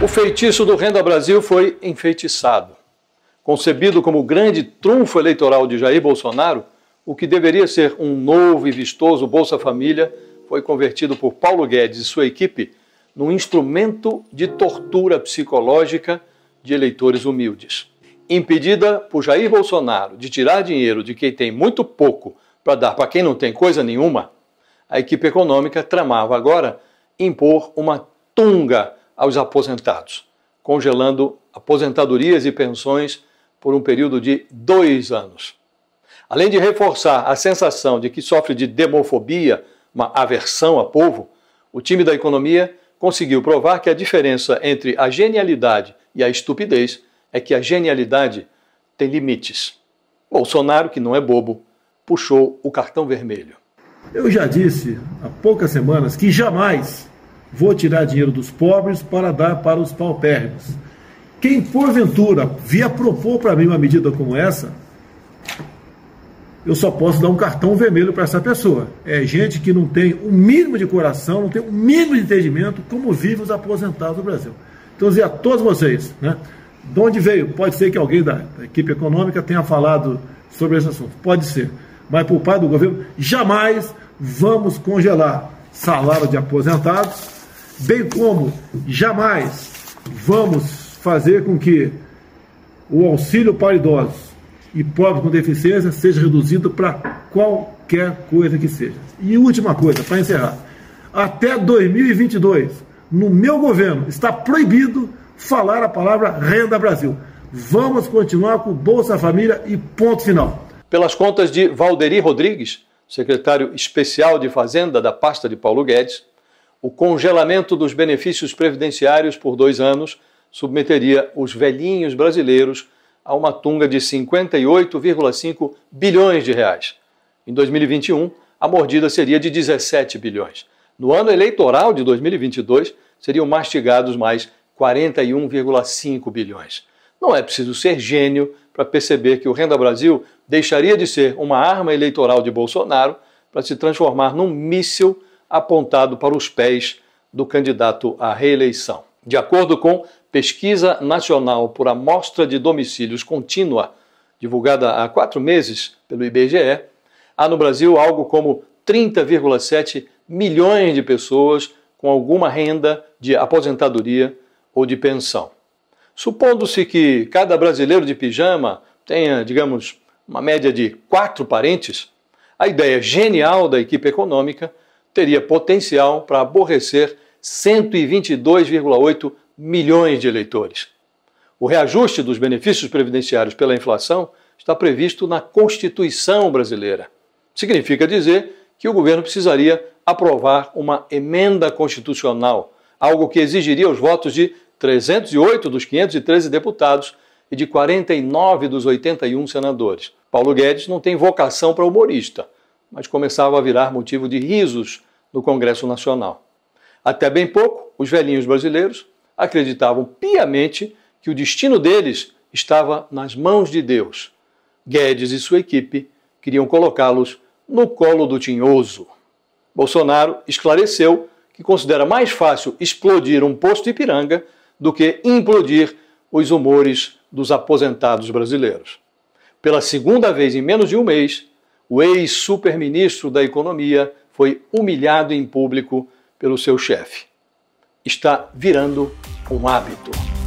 O feitiço do Renda Brasil foi enfeitiçado. Concebido como grande trunfo eleitoral de Jair Bolsonaro, o que deveria ser um novo e vistoso Bolsa Família foi convertido por Paulo Guedes e sua equipe num instrumento de tortura psicológica de eleitores humildes. Impedida por Jair Bolsonaro de tirar dinheiro de quem tem muito pouco para dar para quem não tem coisa nenhuma, a equipe econômica tramava agora impor uma tunga aos aposentados, congelando aposentadorias e pensões por um período de dois anos. Além de reforçar a sensação de que sofre de demofobia, uma aversão a povo, o time da economia conseguiu provar que a diferença entre a genialidade e a estupidez é que a genialidade tem limites. Bolsonaro, que não é bobo, puxou o cartão vermelho. Eu já disse há poucas semanas que jamais vou tirar dinheiro dos pobres para dar para os paupérrimos. Quem porventura via propor para mim uma medida como essa, eu só posso dar um cartão vermelho para essa pessoa. É gente que não tem o um mínimo de coração, não tem o um mínimo de entendimento como vivem os aposentados do Brasil. Então, dizer a todos vocês, né? De onde veio? Pode ser que alguém da equipe econômica tenha falado sobre esse assunto. Pode ser. Mas por parte do governo, jamais vamos congelar salário de aposentados bem como jamais vamos fazer com que o auxílio para idosos e pobres com deficiência seja reduzido para qualquer coisa que seja. E última coisa, para encerrar. Até 2022, no meu governo, está proibido falar a palavra Renda Brasil. Vamos continuar com Bolsa Família e ponto final. Pelas contas de Valderi Rodrigues, secretário especial de Fazenda da pasta de Paulo Guedes, o congelamento dos benefícios previdenciários por dois anos submeteria os velhinhos brasileiros a uma tunga de 58,5 bilhões de reais. Em 2021, a mordida seria de 17 bilhões. No ano eleitoral de 2022, seriam mastigados mais 41,5 bilhões. Não é preciso ser gênio para perceber que o Renda Brasil deixaria de ser uma arma eleitoral de Bolsonaro para se transformar num míssil apontado para os pés do candidato à reeleição. De acordo com Pesquisa Nacional por Amostra de Domicílios Contínua, divulgada há quatro meses pelo IBGE, há no Brasil algo como 30,7 milhões de pessoas com alguma renda de aposentadoria ou de pensão. Supondo-se que cada brasileiro de pijama tenha, digamos, uma média de quatro parentes, a ideia genial da equipe econômica teria potencial para aborrecer 122,8 milhões de eleitores. O reajuste dos benefícios previdenciários pela inflação está previsto na Constituição brasileira. Significa dizer que o governo precisaria aprovar uma emenda constitucional, algo que exigiria os votos de 308 dos 513 deputados e de 49 dos 81 senadores. Paulo Guedes não tem vocação para humorista mas começava a virar motivo de risos no Congresso Nacional. Até bem pouco, os velhinhos brasileiros acreditavam piamente que o destino deles estava nas mãos de Deus. Guedes e sua equipe queriam colocá-los no colo do tinhoso. Bolsonaro esclareceu que considera mais fácil explodir um posto Ipiranga do que implodir os humores dos aposentados brasileiros. Pela segunda vez em menos de um mês, o ex-superministro da Economia foi humilhado em público pelo seu chefe. Está virando um hábito.